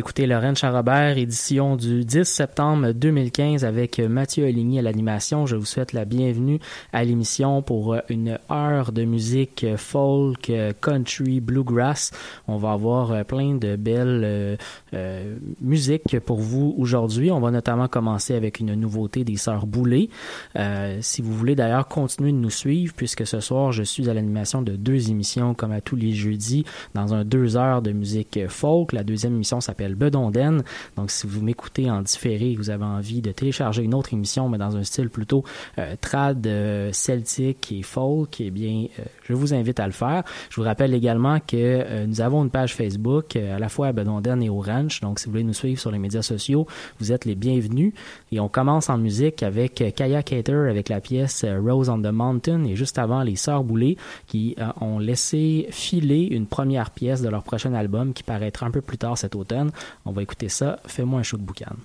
écoutez Lorraine Charrobert, édition du 10 septembre 2015 avec Mathieu Aligny à l'animation. Je vous souhaite la bienvenue à l'émission pour une heure de musique folk, country, bluegrass. On va avoir plein de belles euh, musiques pour vous aujourd'hui. On va notamment commencer avec une nouveauté des Sœurs Boulay. Euh, si vous voulez d'ailleurs continuer de nous suivre, puisque ce soir je suis à l'animation de deux émissions comme à tous les jeudis dans un deux heures de musique folk. La deuxième émission s'appelle Bedonden. Donc, si vous m'écoutez en différé et vous avez envie de télécharger une autre émission, mais dans un style plutôt euh, trad, euh, celtique et folk, eh bien, euh, je vous invite à le faire. Je vous rappelle également que nous avons une page Facebook à la fois à Bedonden et au Donc, si vous voulez nous suivre sur les médias sociaux, vous êtes les bienvenus. Et on commence en musique avec euh, Kaya Cater avec la pièce euh, Rose on the Mountain et juste avant les Sœurs Boulay qui euh, ont laissé filer une première pièce de leur prochain album qui paraîtra un peu plus tard cet automne. On va écouter ça. Fais-moi un show de boucan.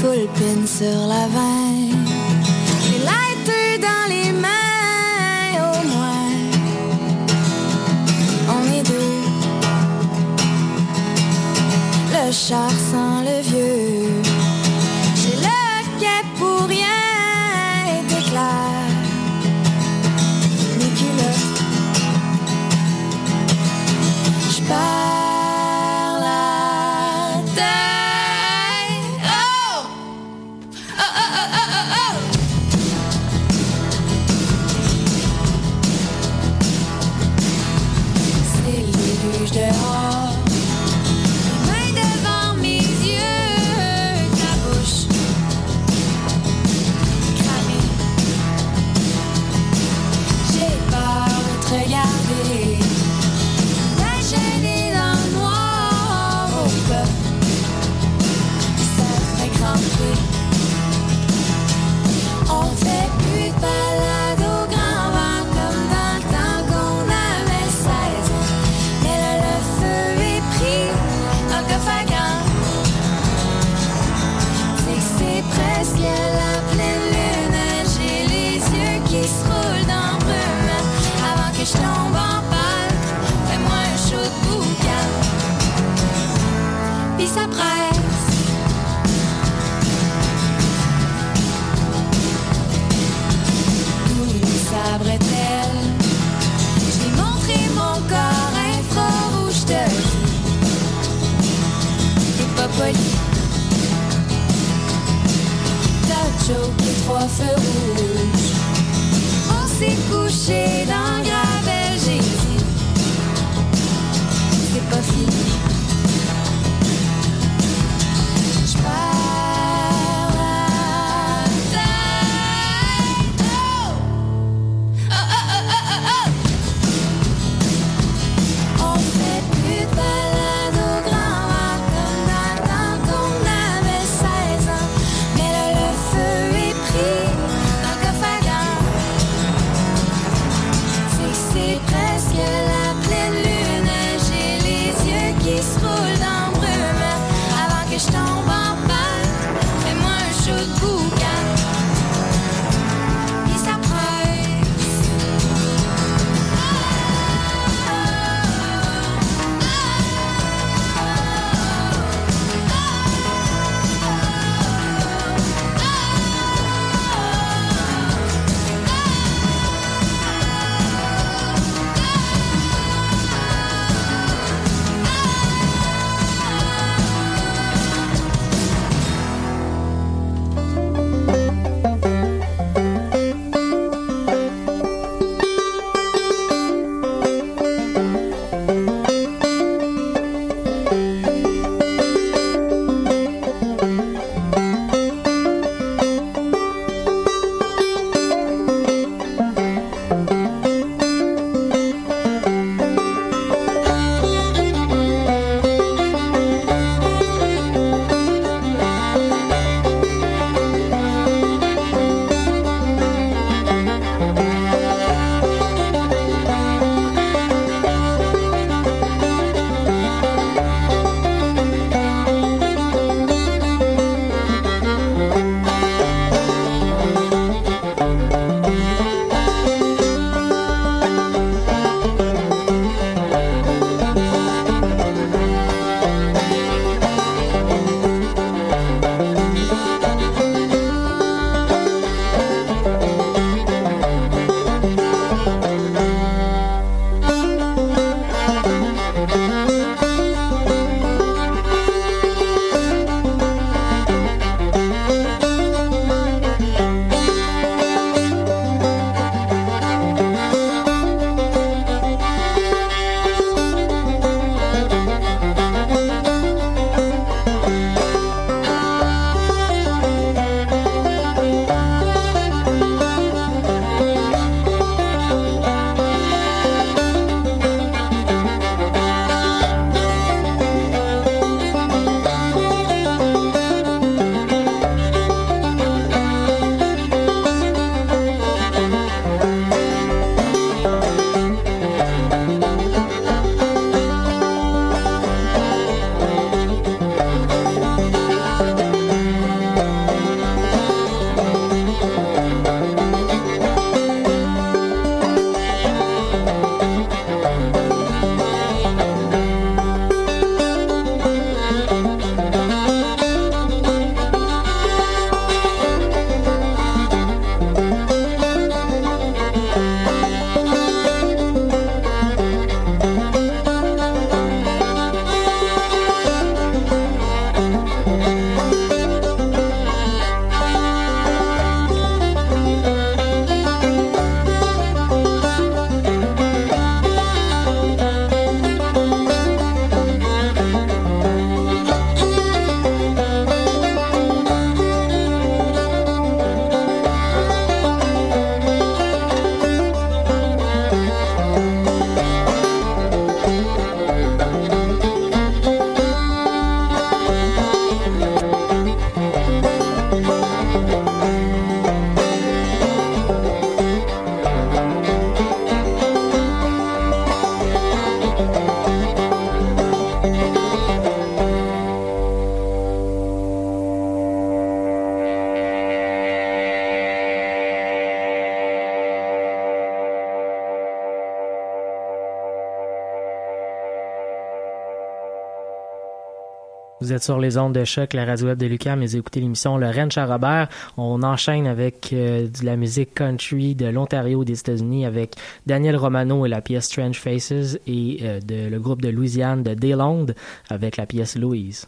Full pin sur la veine, Le orfeus. On se couché. êtes sur les ondes de choc, la radio web de Lucas, mais écoutez l'émission Le Ranch à Robert. On enchaîne avec euh, de la musique country de l'Ontario des États-Unis avec Daniel Romano et la pièce Strange Faces et euh, le groupe de Louisiane de Daylonde avec la pièce Louise.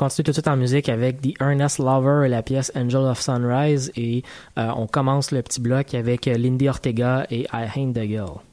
continue tout de suite en musique avec The Ernest Lover et la pièce Angel of Sunrise et euh, on commence le petit bloc avec Lindy Ortega et I Hate the Girl.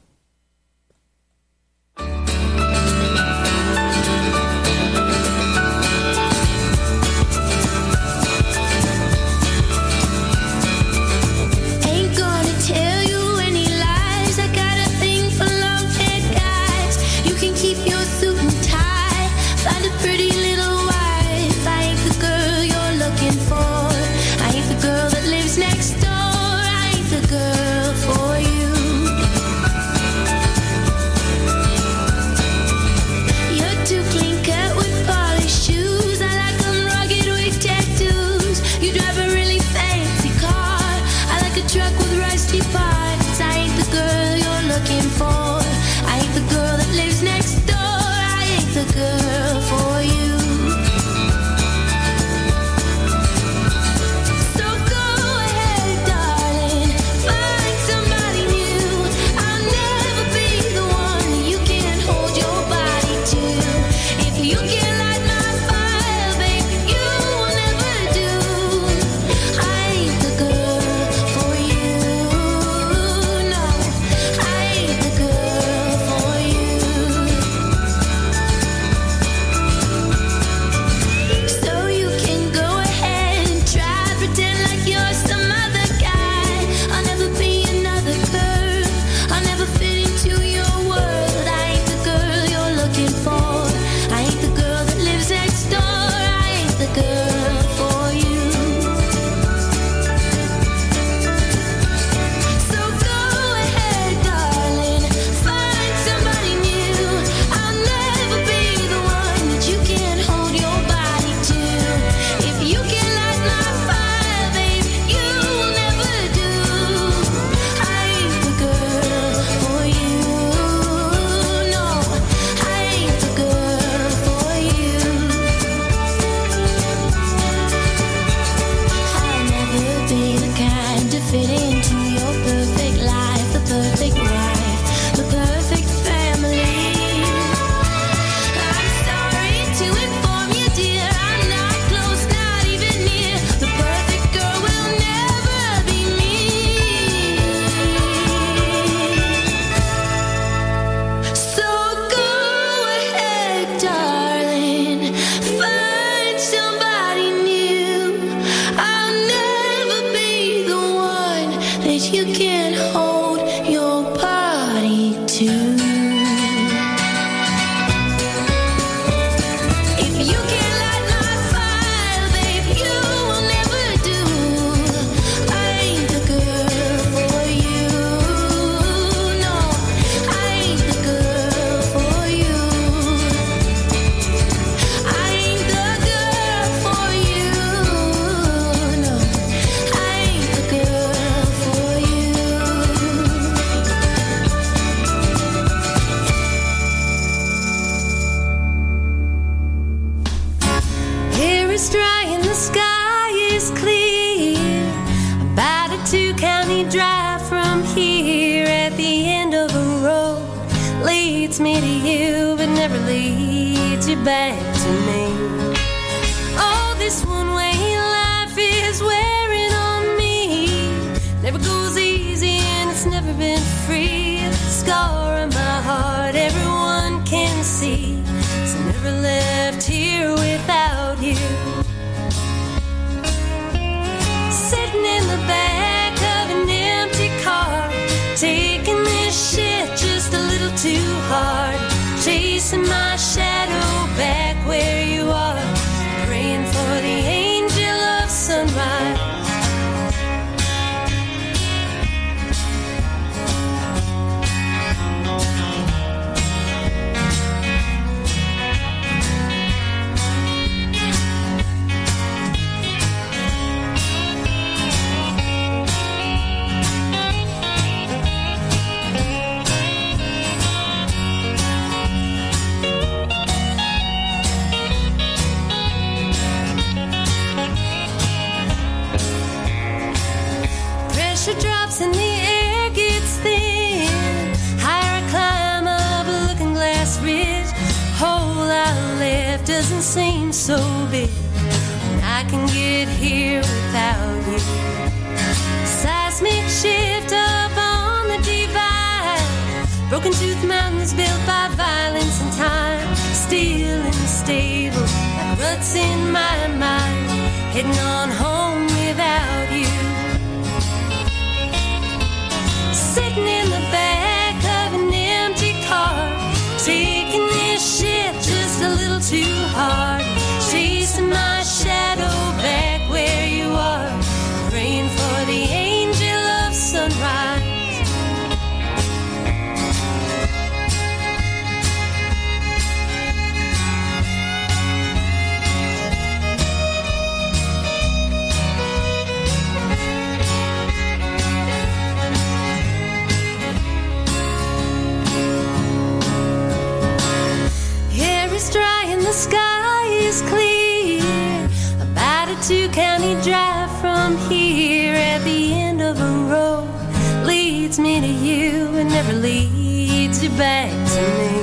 heart. Here without you. Seismic shift up on the divide. Broken tooth mountains built by violence and time. Still and stable, like ruts in my mind. Heading on home the end of a road leads me to you and never leads you back to me.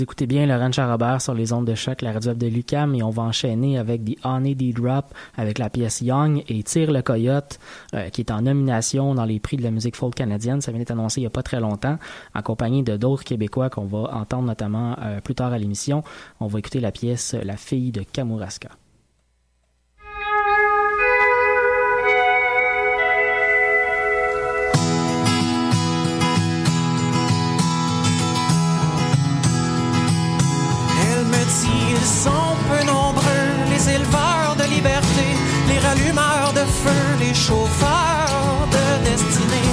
Vous écoutez bien Laurent Charrobert sur les ondes de choc, la radio de Lucam, et on va enchaîner avec The Honey D Drop avec la pièce Young et Tire le Coyote, euh, qui est en nomination dans les prix de la musique folk canadienne. Ça vient d'être annoncé il n'y a pas très longtemps, en compagnie de d'autres Québécois qu'on va entendre notamment euh, plus tard à l'émission. On va écouter la pièce La fille de Kamouraska. Ils sont peu nombreux, les éleveurs de liberté, les rallumeurs de feu, les chauffeurs de destinée.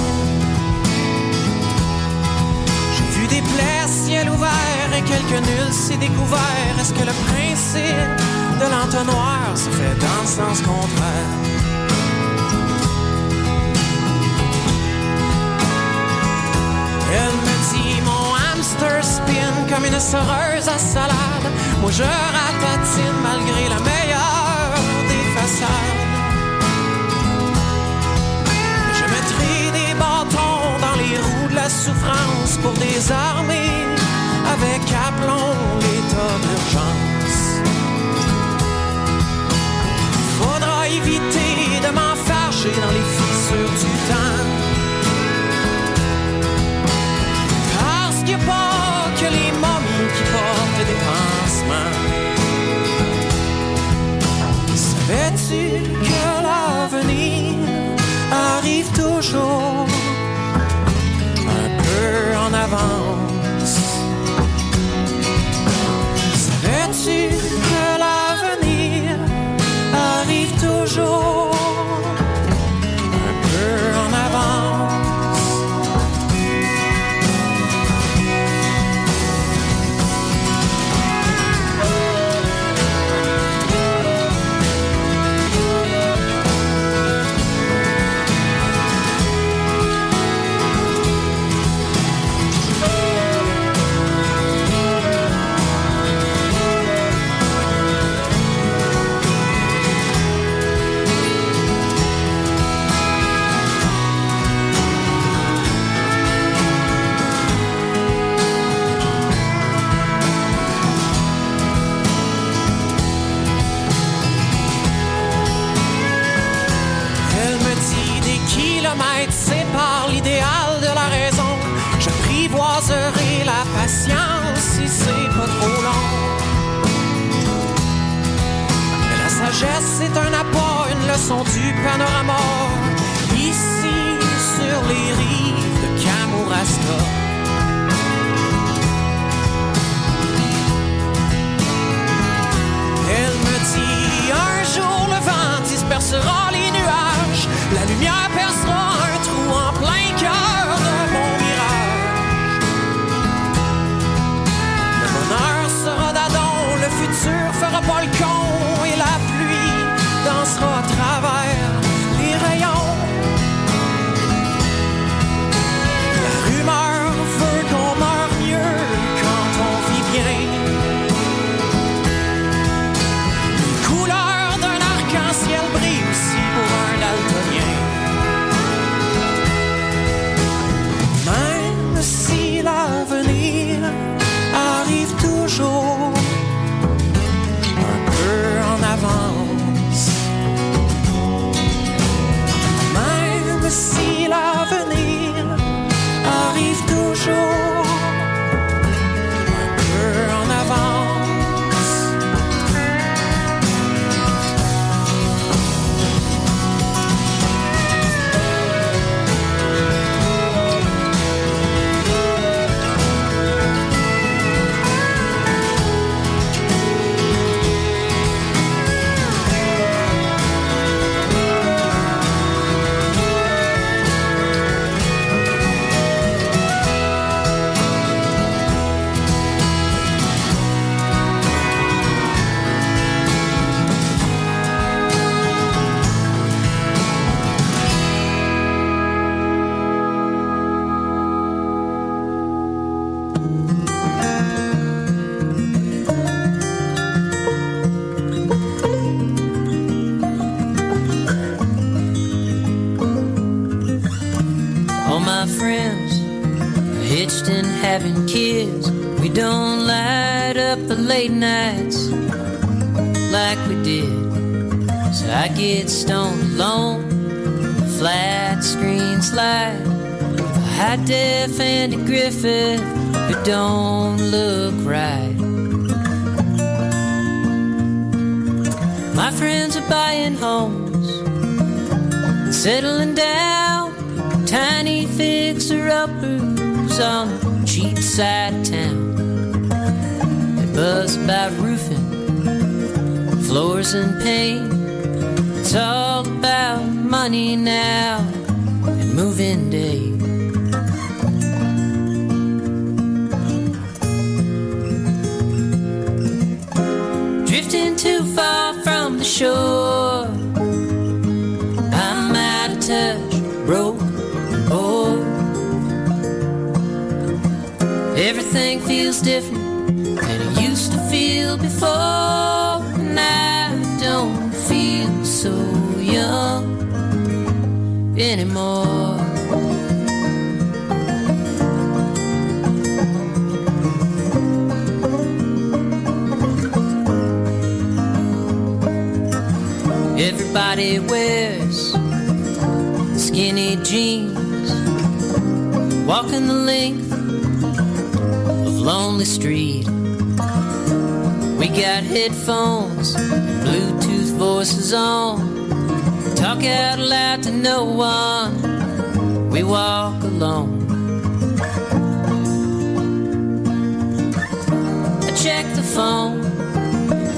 J'ai vu des plaies ciel ouvert et quelques nuls s'est découvert. Est-ce que le principe de l'entonnoir se fait dans le sens contraire? Elle me dit mon hamster spin comme une soreuse à salade. Moi je ratatine malgré la meilleure des façades. Je mettrai des bâtons dans les roues de la souffrance pour désarmer avec leçon du panorama. Ici, sur les rives de Kamouraska. my friends hitched and having kids. We don't light up the late nights like we did. So I get stoned alone, flat screen slide, high def Andy Griffith, but don't look right. My friends are buying homes, settling down tiny fixer uppers on the cheap side town. They buzz about roofing, floors and paint. It's all about money now and moving day. Drifting too far from the shore. Everything feels different than it used to feel before. And I don't feel so young anymore. Everybody wears skinny jeans, walking the length Lonely Street. We got headphones, Bluetooth voices on, talk out loud to no one. We walk alone. I check the phone,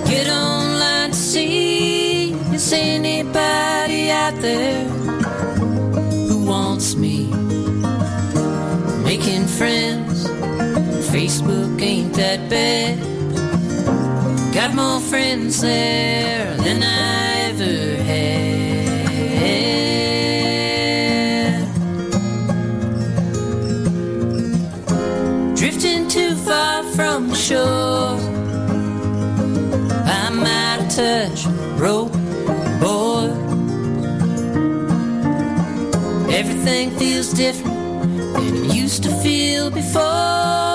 get online to see is anybody out there who wants me. Making friends, Facebook ain't that bad. Got more friends there than I ever had. Drifting too far from shore. I'm out of touch, broke, bored. Everything feels different than it used to feel before.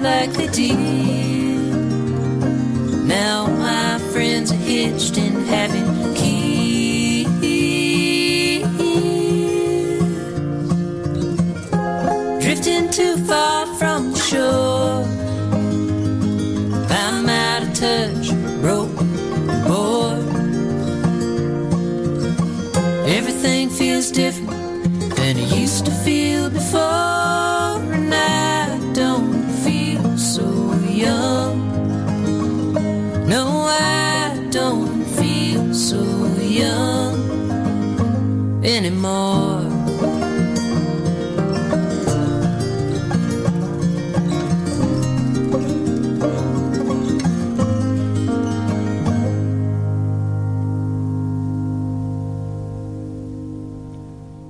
Like they did. Now my friends are hitched and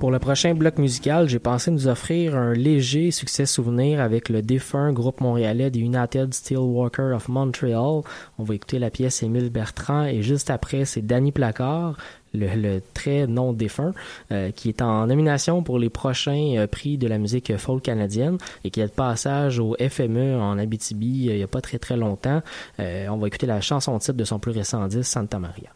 Pour le prochain bloc musical, j'ai pensé nous offrir un léger succès souvenir avec le défunt groupe montréalais des United Steelworkers of Montreal. On va écouter la pièce Émile Bertrand et juste après, c'est Danny Placard, le, le très non défunt, euh, qui est en nomination pour les prochains euh, prix de la musique folk canadienne et qui est de passage au FME en Abitibi euh, il n'y a pas très très longtemps. On va écouter la chanson titre de son plus récent disque, Santa Maria.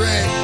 Dre.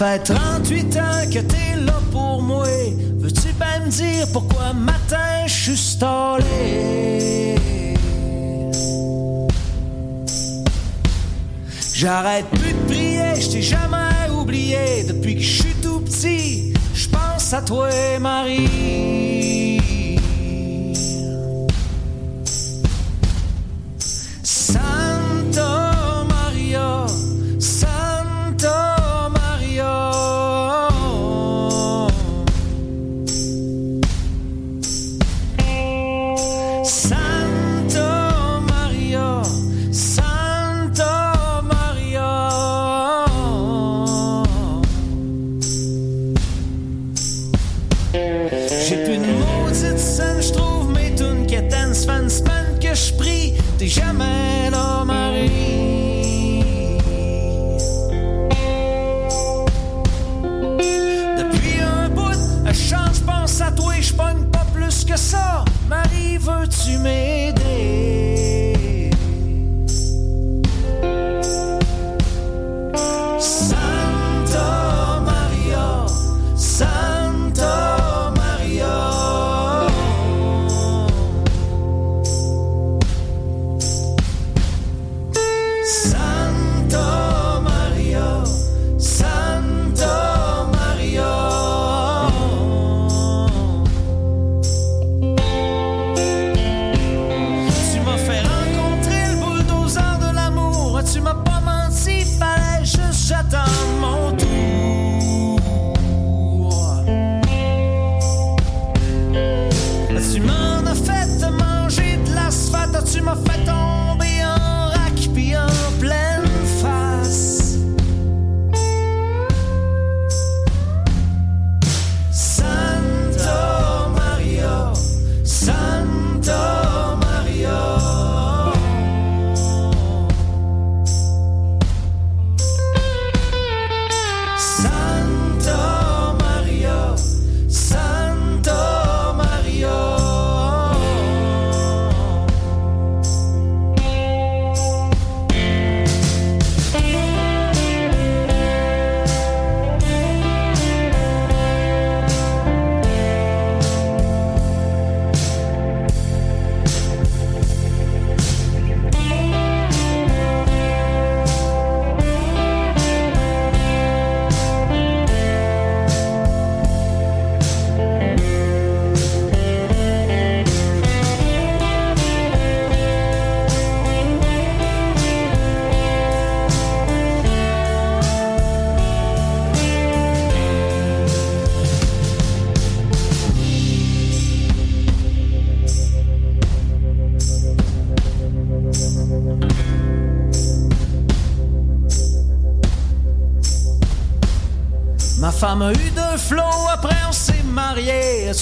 fait 38 ans que t'es là pour moi. Veux-tu pas me dire pourquoi matin je suis stallé? J'arrête plus de prier, je t'ai jamais oublié. Depuis que je suis tout petit, je pense à toi, Marie.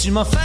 tu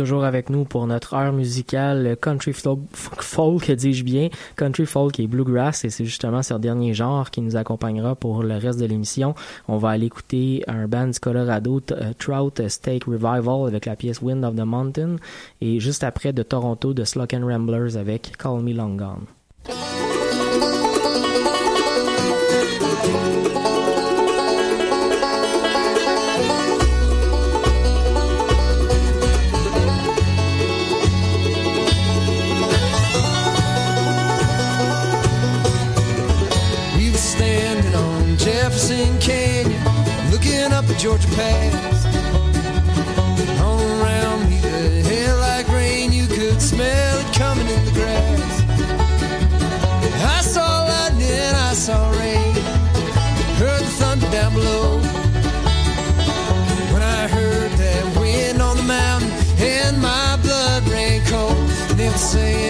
toujours avec nous pour notre heure musicale country folk, folk dis-je bien, country folk et bluegrass, et c'est justement ce dernier genre qui nous accompagnera pour le reste de l'émission. On va aller écouter un band du Colorado, euh, Trout Steak Revival, avec la pièce Wind of the Mountain, et juste après de Toronto, de Slock Ramblers avec Call Me Long Gone. say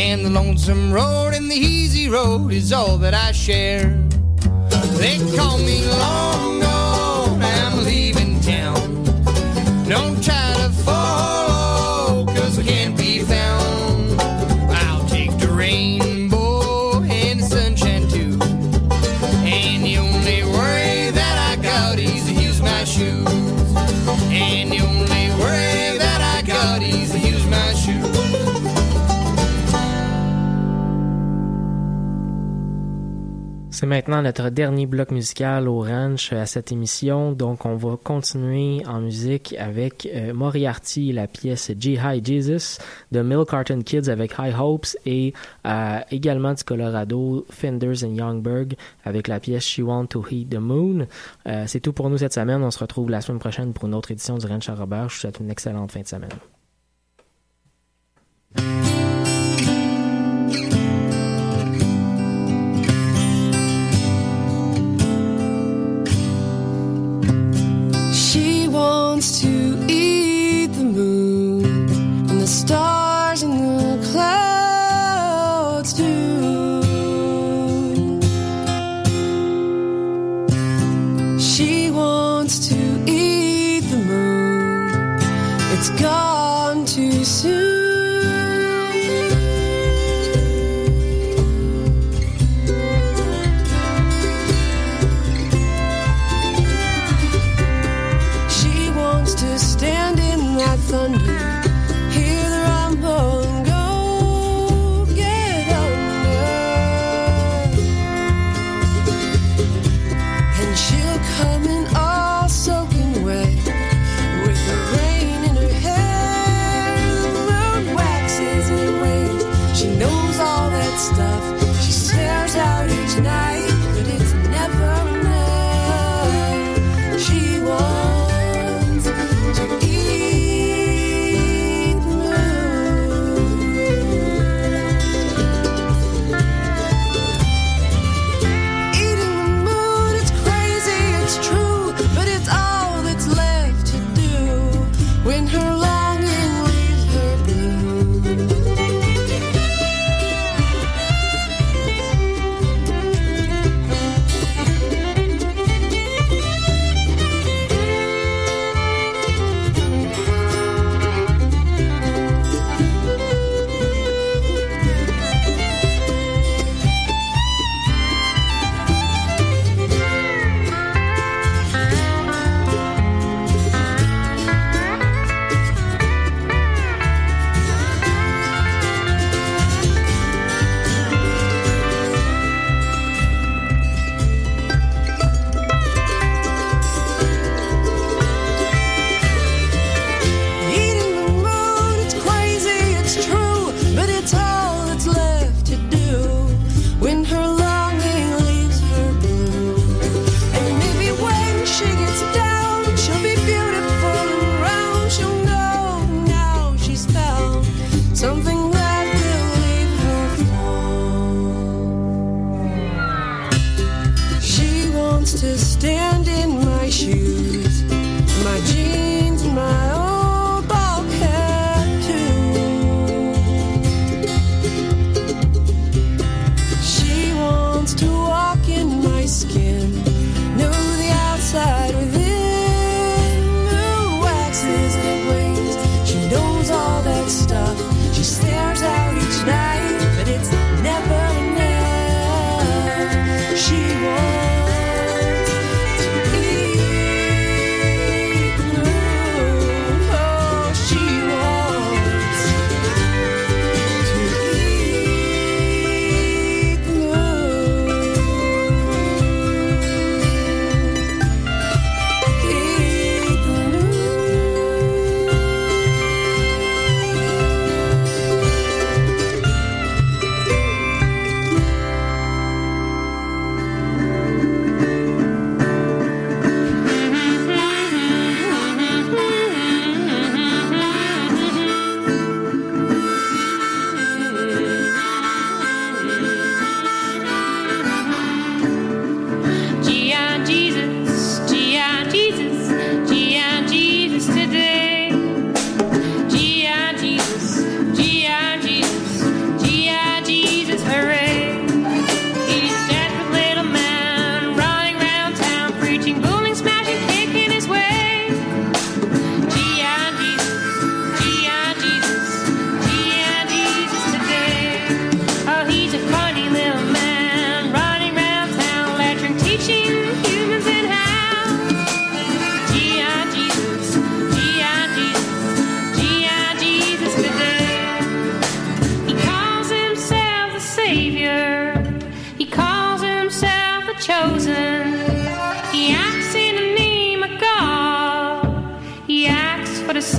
And the lonesome road and the easy road is all that I share. They call me long maintenant notre dernier bloc musical au ranch euh, à cette émission. Donc, on va continuer en musique avec euh, Moriarty, la pièce G-High Jesus de Mill Carton Kids avec High Hopes et euh, également du Colorado, Fenders and Youngberg avec la pièce She Want to Heat the Moon. Euh, c'est tout pour nous cette semaine. On se retrouve la semaine prochaine pour une autre édition du Ranch à Robert. Je vous souhaite une excellente fin de semaine. wants to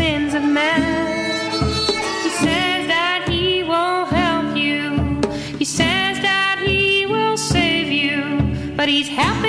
hands of man. He says that he will help you. He says that he will save you, but he's helping.